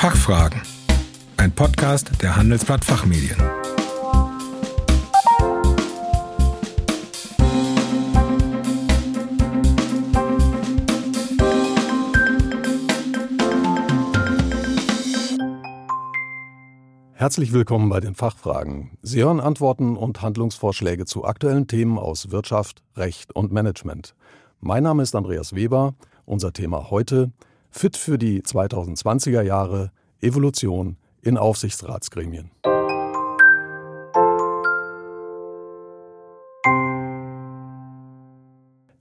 Fachfragen. Ein Podcast der Handelsblatt Fachmedien. Herzlich willkommen bei den Fachfragen. Sie hören Antworten und Handlungsvorschläge zu aktuellen Themen aus Wirtschaft, Recht und Management. Mein Name ist Andreas Weber. Unser Thema heute Fit für die 2020er Jahre Evolution in Aufsichtsratsgremien.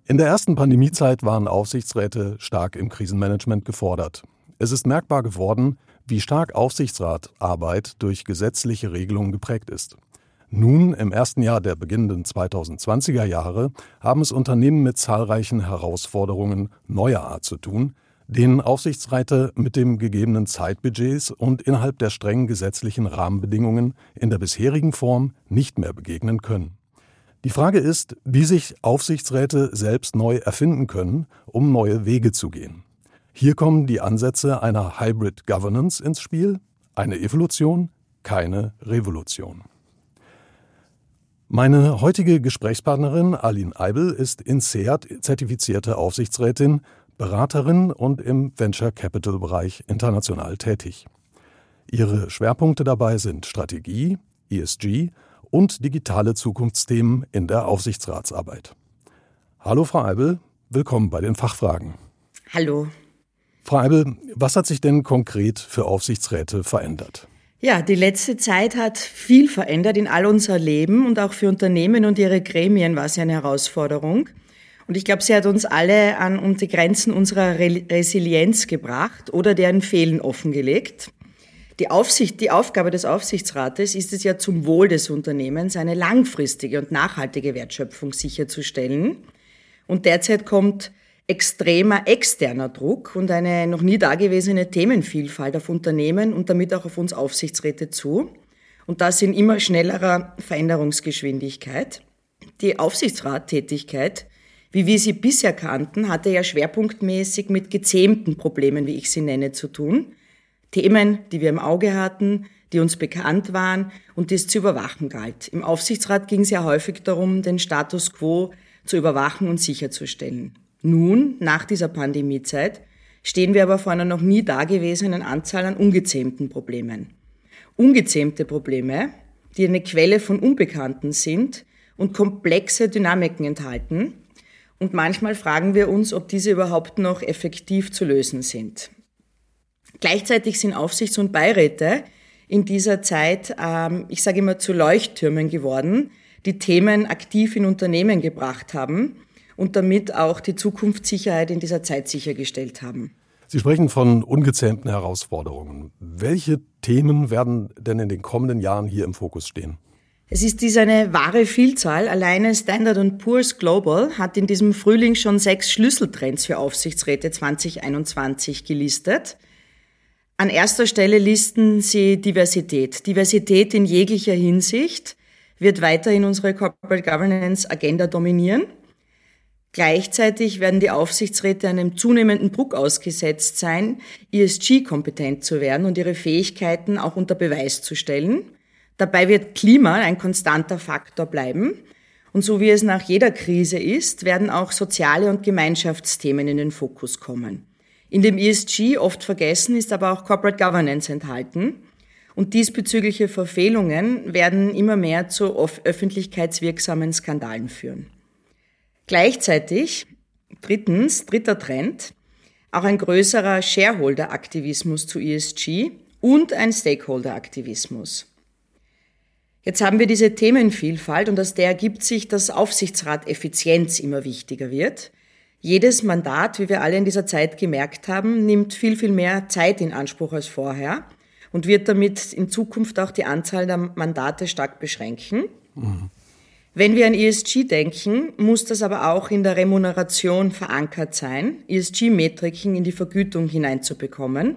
In der ersten Pandemiezeit waren Aufsichtsräte stark im Krisenmanagement gefordert. Es ist merkbar geworden, wie stark Aufsichtsratarbeit durch gesetzliche Regelungen geprägt ist. Nun, im ersten Jahr der beginnenden 2020er Jahre, haben es Unternehmen mit zahlreichen Herausforderungen neuer Art zu tun, denen Aufsichtsräte mit dem gegebenen Zeitbudgets und innerhalb der strengen gesetzlichen Rahmenbedingungen in der bisherigen Form nicht mehr begegnen können. Die Frage ist, wie sich Aufsichtsräte selbst neu erfinden können, um neue Wege zu gehen. Hier kommen die Ansätze einer Hybrid Governance ins Spiel, eine Evolution, keine Revolution. Meine heutige Gesprächspartnerin Aline Eibel ist in SEAT zertifizierte Aufsichtsrätin, Beraterin und im Venture Capital Bereich international tätig. Ihre Schwerpunkte dabei sind Strategie, ESG und digitale Zukunftsthemen in der Aufsichtsratsarbeit. Hallo Frau Eibel, willkommen bei den Fachfragen. Hallo. Frau Eibel, was hat sich denn konkret für Aufsichtsräte verändert? Ja, die letzte Zeit hat viel verändert in all unser Leben und auch für Unternehmen und ihre Gremien war sie eine Herausforderung. Und ich glaube, sie hat uns alle an um die Grenzen unserer Re Resilienz gebracht oder deren Fehlen offengelegt. Die Aufsicht, die Aufgabe des Aufsichtsrates ist es ja zum Wohl des Unternehmens, eine langfristige und nachhaltige Wertschöpfung sicherzustellen. Und derzeit kommt extremer externer Druck und eine noch nie dagewesene Themenvielfalt auf Unternehmen und damit auch auf uns Aufsichtsräte zu. Und das in immer schnellerer Veränderungsgeschwindigkeit. Die Aufsichtsrattätigkeit, wie wir sie bisher kannten, hatte ja schwerpunktmäßig mit gezähmten Problemen, wie ich sie nenne, zu tun. Themen, die wir im Auge hatten, die uns bekannt waren und die es zu überwachen galt. Im Aufsichtsrat ging es ja häufig darum, den Status quo zu überwachen und sicherzustellen. Nun, nach dieser Pandemiezeit, stehen wir aber vor einer noch nie dagewesenen Anzahl an ungezähmten Problemen. Ungezähmte Probleme, die eine Quelle von Unbekannten sind und komplexe Dynamiken enthalten. Und manchmal fragen wir uns, ob diese überhaupt noch effektiv zu lösen sind. Gleichzeitig sind Aufsichts- und Beiräte in dieser Zeit, ähm, ich sage immer, zu Leuchttürmen geworden, die Themen aktiv in Unternehmen gebracht haben und damit auch die Zukunftssicherheit in dieser Zeit sichergestellt haben. Sie sprechen von ungezähmten Herausforderungen. Welche Themen werden denn in den kommenden Jahren hier im Fokus stehen? Es ist dies eine wahre Vielzahl. Alleine Standard Poor's Global hat in diesem Frühling schon sechs Schlüsseltrends für Aufsichtsräte 2021 gelistet. An erster Stelle listen sie Diversität. Diversität in jeglicher Hinsicht wird weiterhin unsere Corporate Governance Agenda dominieren. Gleichzeitig werden die Aufsichtsräte einem zunehmenden Druck ausgesetzt sein, ESG-kompetent zu werden und ihre Fähigkeiten auch unter Beweis zu stellen. Dabei wird Klima ein konstanter Faktor bleiben. Und so wie es nach jeder Krise ist, werden auch soziale und Gemeinschaftsthemen in den Fokus kommen. In dem ESG oft vergessen ist aber auch Corporate Governance enthalten. Und diesbezügliche Verfehlungen werden immer mehr zu öffentlichkeitswirksamen Skandalen führen. Gleichzeitig, drittens, dritter Trend, auch ein größerer Shareholder-Aktivismus zu ESG und ein Stakeholder-Aktivismus. Jetzt haben wir diese Themenvielfalt und aus der ergibt sich, dass Aufsichtsrat Effizienz immer wichtiger wird. Jedes Mandat, wie wir alle in dieser Zeit gemerkt haben, nimmt viel, viel mehr Zeit in Anspruch als vorher und wird damit in Zukunft auch die Anzahl der Mandate stark beschränken. Mhm. Wenn wir an ESG denken, muss das aber auch in der Remuneration verankert sein, ESG-Metriken in die Vergütung hineinzubekommen,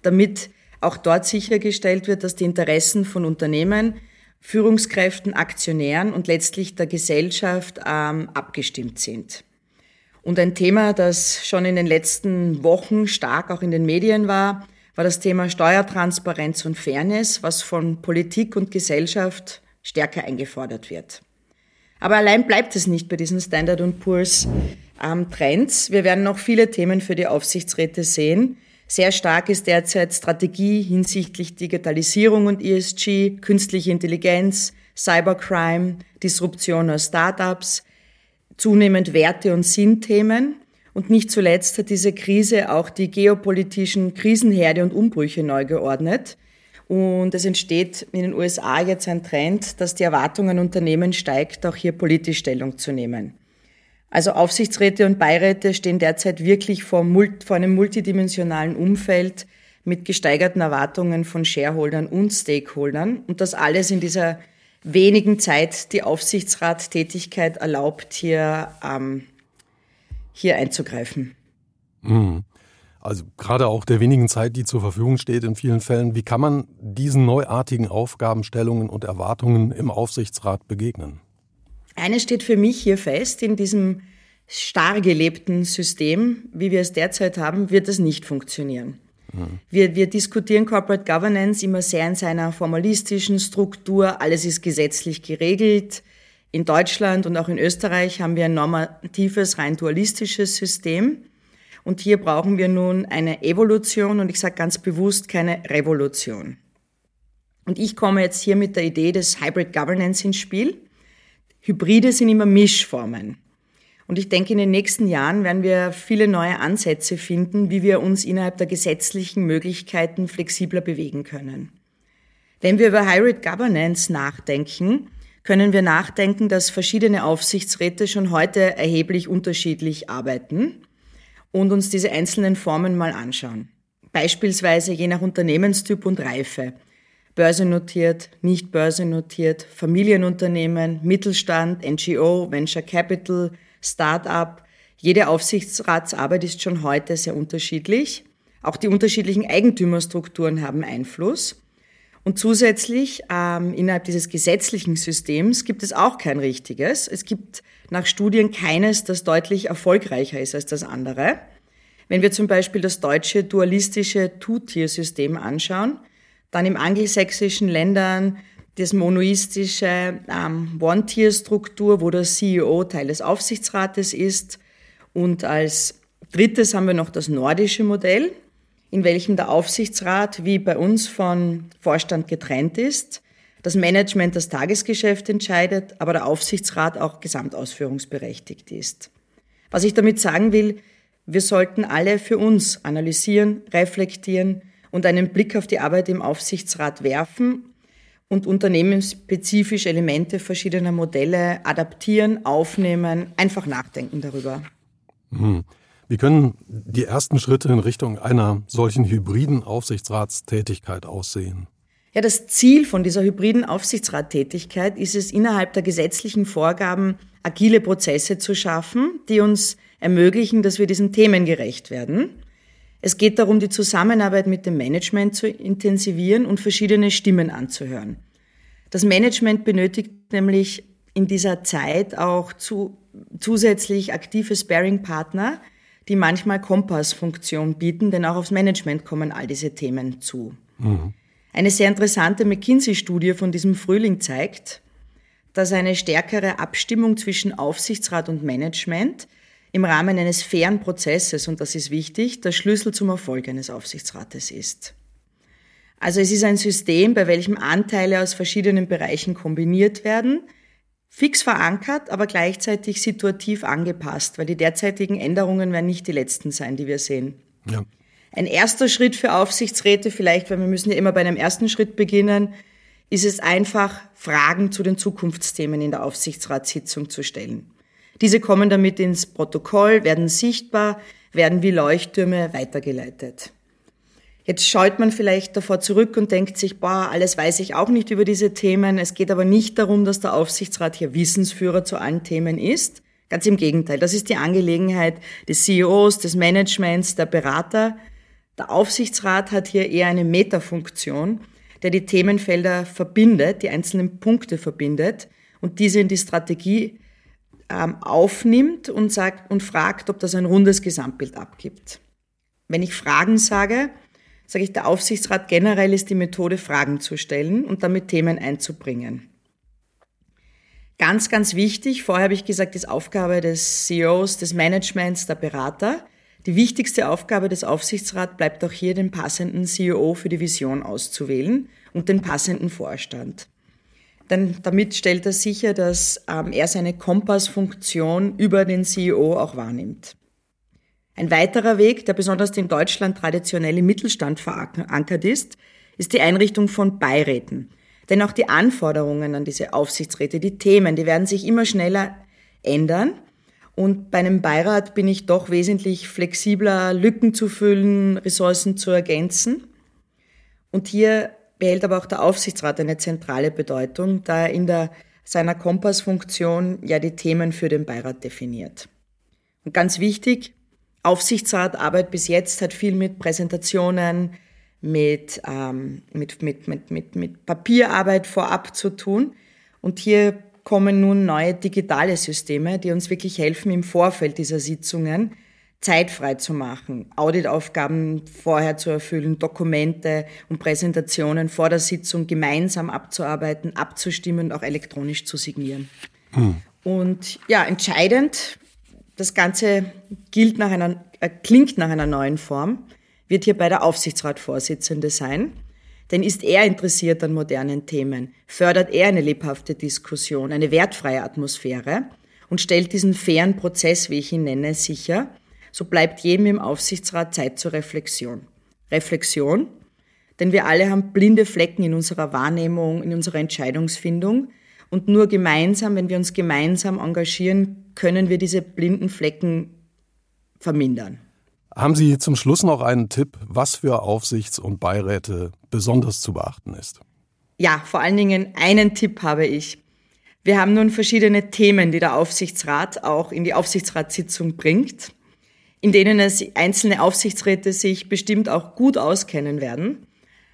damit auch dort sichergestellt wird, dass die Interessen von Unternehmen, Führungskräften, Aktionären und letztlich der Gesellschaft ähm, abgestimmt sind. Und ein Thema, das schon in den letzten Wochen stark auch in den Medien war, war das Thema Steuertransparenz und Fairness, was von Politik und Gesellschaft stärker eingefordert wird. Aber allein bleibt es nicht bei diesen Standard Poor's ähm, Trends. Wir werden noch viele Themen für die Aufsichtsräte sehen. Sehr stark ist derzeit Strategie hinsichtlich Digitalisierung und ESG, künstliche Intelligenz, Cybercrime, Disruption aus Startups, zunehmend Werte- und Sinnthemen. Und nicht zuletzt hat diese Krise auch die geopolitischen Krisenherde und Umbrüche neu geordnet. Und es entsteht in den USA jetzt ein Trend, dass die Erwartung an Unternehmen steigt, auch hier politisch Stellung zu nehmen. Also Aufsichtsräte und Beiräte stehen derzeit wirklich vor, vor einem multidimensionalen Umfeld mit gesteigerten Erwartungen von Shareholdern und Stakeholdern. Und das alles in dieser wenigen Zeit die Aufsichtsrattätigkeit erlaubt, hier ähm, hier einzugreifen. Mhm. Also gerade auch der wenigen Zeit, die zur Verfügung steht in vielen Fällen, wie kann man diesen neuartigen Aufgabenstellungen und Erwartungen im Aufsichtsrat begegnen? Eines steht für mich hier fest, in diesem starr gelebten System, wie wir es derzeit haben, wird es nicht funktionieren. Mhm. Wir, wir diskutieren Corporate Governance immer sehr in seiner formalistischen Struktur, alles ist gesetzlich geregelt, in Deutschland und auch in Österreich haben wir ein normatives, rein dualistisches System. Und hier brauchen wir nun eine Evolution und ich sage ganz bewusst keine Revolution. Und ich komme jetzt hier mit der Idee des Hybrid Governance ins Spiel. Hybride sind immer Mischformen. Und ich denke, in den nächsten Jahren werden wir viele neue Ansätze finden, wie wir uns innerhalb der gesetzlichen Möglichkeiten flexibler bewegen können. Wenn wir über Hybrid Governance nachdenken, können wir nachdenken, dass verschiedene Aufsichtsräte schon heute erheblich unterschiedlich arbeiten und uns diese einzelnen Formen mal anschauen. Beispielsweise je nach Unternehmenstyp und Reife. Börsennotiert, nicht börsennotiert, Familienunternehmen, Mittelstand, NGO, Venture Capital, Start-up. Jede Aufsichtsratsarbeit ist schon heute sehr unterschiedlich. Auch die unterschiedlichen Eigentümerstrukturen haben Einfluss. Und zusätzlich ähm, innerhalb dieses gesetzlichen Systems gibt es auch kein richtiges. Es gibt nach Studien keines, das deutlich erfolgreicher ist als das andere. Wenn wir zum Beispiel das deutsche dualistische Two-Tier-System anschauen, dann im angelsächsischen Ländern das monoistische ähm, One-Tier-Struktur, wo der CEO Teil des Aufsichtsrates ist. Und als drittes haben wir noch das nordische Modell, in welchem der Aufsichtsrat wie bei uns von Vorstand getrennt ist, das Management das Tagesgeschäft entscheidet, aber der Aufsichtsrat auch gesamtausführungsberechtigt ist. Was ich damit sagen will, wir sollten alle für uns analysieren, reflektieren und einen Blick auf die Arbeit im Aufsichtsrat werfen und unternehmensspezifisch Elemente verschiedener Modelle adaptieren, aufnehmen, einfach nachdenken darüber. Hm. Wie können die ersten Schritte in Richtung einer solchen hybriden Aufsichtsratstätigkeit aussehen? Ja, das Ziel von dieser hybriden Aufsichtsrattätigkeit ist es, innerhalb der gesetzlichen Vorgaben agile Prozesse zu schaffen, die uns ermöglichen, dass wir diesen Themen gerecht werden. Es geht darum, die Zusammenarbeit mit dem Management zu intensivieren und verschiedene Stimmen anzuhören. Das Management benötigt nämlich in dieser Zeit auch zu, zusätzlich aktive Sparing-Partner, die manchmal Kompassfunktion bieten, denn auch aufs Management kommen all diese Themen zu. Mhm. Eine sehr interessante McKinsey-Studie von diesem Frühling zeigt, dass eine stärkere Abstimmung zwischen Aufsichtsrat und Management im Rahmen eines fairen Prozesses, und das ist wichtig, der Schlüssel zum Erfolg eines Aufsichtsrates ist. Also es ist ein System, bei welchem Anteile aus verschiedenen Bereichen kombiniert werden, fix verankert, aber gleichzeitig situativ angepasst, weil die derzeitigen Änderungen werden nicht die letzten sein, die wir sehen. Ja. Ein erster Schritt für Aufsichtsräte, vielleicht, weil wir müssen ja immer bei einem ersten Schritt beginnen, ist es einfach, Fragen zu den Zukunftsthemen in der Aufsichtsratssitzung zu stellen. Diese kommen damit ins Protokoll, werden sichtbar, werden wie Leuchttürme weitergeleitet. Jetzt schaut man vielleicht davor zurück und denkt sich, boah, alles weiß ich auch nicht über diese Themen. Es geht aber nicht darum, dass der Aufsichtsrat hier Wissensführer zu allen Themen ist. Ganz im Gegenteil. Das ist die Angelegenheit des CEOs, des Managements, der Berater. Der Aufsichtsrat hat hier eher eine Metafunktion, der die Themenfelder verbindet, die einzelnen Punkte verbindet und diese in die Strategie ähm, aufnimmt und sagt und fragt, ob das ein rundes Gesamtbild abgibt. Wenn ich Fragen sage, sage ich, der Aufsichtsrat generell ist die Methode, Fragen zu stellen und damit Themen einzubringen. Ganz, ganz wichtig, vorher habe ich gesagt, ist Aufgabe des CEOs, des Managements, der Berater. Die wichtigste Aufgabe des Aufsichtsrats bleibt auch hier, den passenden CEO für die Vision auszuwählen und den passenden Vorstand. Denn damit stellt er sicher, dass ähm, er seine Kompassfunktion über den CEO auch wahrnimmt. Ein weiterer Weg, der besonders in Deutschland traditionell im Mittelstand verankert ist, ist die Einrichtung von Beiräten. Denn auch die Anforderungen an diese Aufsichtsräte, die Themen, die werden sich immer schneller ändern. Und bei einem Beirat bin ich doch wesentlich flexibler, Lücken zu füllen, Ressourcen zu ergänzen. Und hier behält aber auch der Aufsichtsrat eine zentrale Bedeutung, da er in der, seiner Kompassfunktion ja die Themen für den Beirat definiert. Und ganz wichtig, Aufsichtsratarbeit bis jetzt hat viel mit Präsentationen, mit, ähm, mit, mit, mit, mit, mit Papierarbeit vorab zu tun. Und hier kommen nun neue digitale Systeme, die uns wirklich helfen, im Vorfeld dieser Sitzungen zeitfrei zu machen, Auditaufgaben vorher zu erfüllen, Dokumente und Präsentationen vor der Sitzung gemeinsam abzuarbeiten, abzustimmen und auch elektronisch zu signieren. Hm. Und ja, entscheidend, das Ganze gilt nach einer, äh, klingt nach einer neuen Form wird hierbei der Aufsichtsratsvorsitzende sein. Denn ist er interessiert an modernen Themen, fördert er eine lebhafte Diskussion, eine wertfreie Atmosphäre und stellt diesen fairen Prozess, wie ich ihn nenne, sicher, so bleibt jedem im Aufsichtsrat Zeit zur Reflexion. Reflexion, denn wir alle haben blinde Flecken in unserer Wahrnehmung, in unserer Entscheidungsfindung und nur gemeinsam, wenn wir uns gemeinsam engagieren, können wir diese blinden Flecken vermindern. Haben Sie zum Schluss noch einen Tipp, was für Aufsichts- und Beiräte besonders zu beachten ist? Ja, vor allen Dingen einen Tipp habe ich. Wir haben nun verschiedene Themen, die der Aufsichtsrat auch in die Aufsichtsratssitzung bringt, in denen es einzelne Aufsichtsräte sich bestimmt auch gut auskennen werden.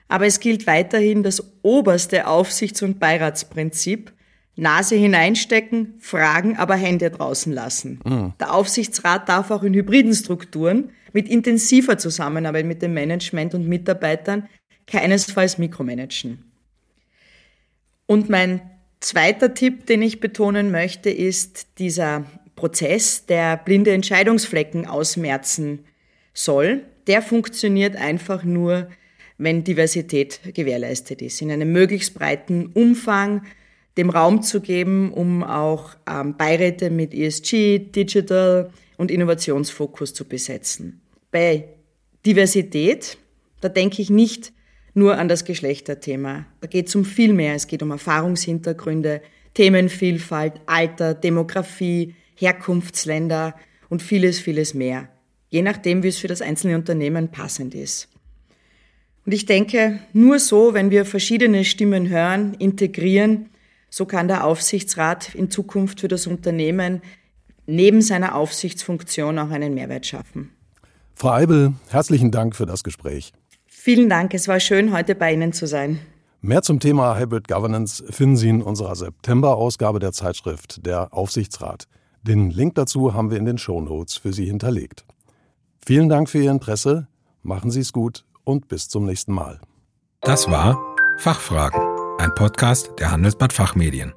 Aber es gilt weiterhin das oberste Aufsichts- und Beiratsprinzip, Nase hineinstecken, fragen, aber Hände draußen lassen. Mhm. Der Aufsichtsrat darf auch in hybriden Strukturen mit intensiver Zusammenarbeit mit dem Management und Mitarbeitern keinesfalls mikromanagen. Und mein zweiter Tipp, den ich betonen möchte, ist dieser Prozess, der blinde Entscheidungsflecken ausmerzen soll. Der funktioniert einfach nur, wenn Diversität gewährleistet ist, in einem möglichst breiten Umfang, dem Raum zu geben, um auch ähm, Beiräte mit ESG, Digital und Innovationsfokus zu besetzen. Bei Diversität, da denke ich nicht nur an das Geschlechterthema. Da geht es um viel mehr. Es geht um Erfahrungshintergründe, Themenvielfalt, Alter, Demografie, Herkunftsländer und vieles, vieles mehr. Je nachdem, wie es für das einzelne Unternehmen passend ist. Und ich denke, nur so, wenn wir verschiedene Stimmen hören, integrieren, so kann der Aufsichtsrat in Zukunft für das Unternehmen neben seiner Aufsichtsfunktion auch einen Mehrwert schaffen. Frau Eibel, herzlichen Dank für das Gespräch. Vielen Dank, es war schön, heute bei Ihnen zu sein. Mehr zum Thema Hybrid Governance finden Sie in unserer September-Ausgabe der Zeitschrift Der Aufsichtsrat. Den Link dazu haben wir in den Show Notes für Sie hinterlegt. Vielen Dank für Ihr Interesse, machen Sie es gut und bis zum nächsten Mal. Das war Fachfragen ein Podcast der Handelsblatt Fachmedien.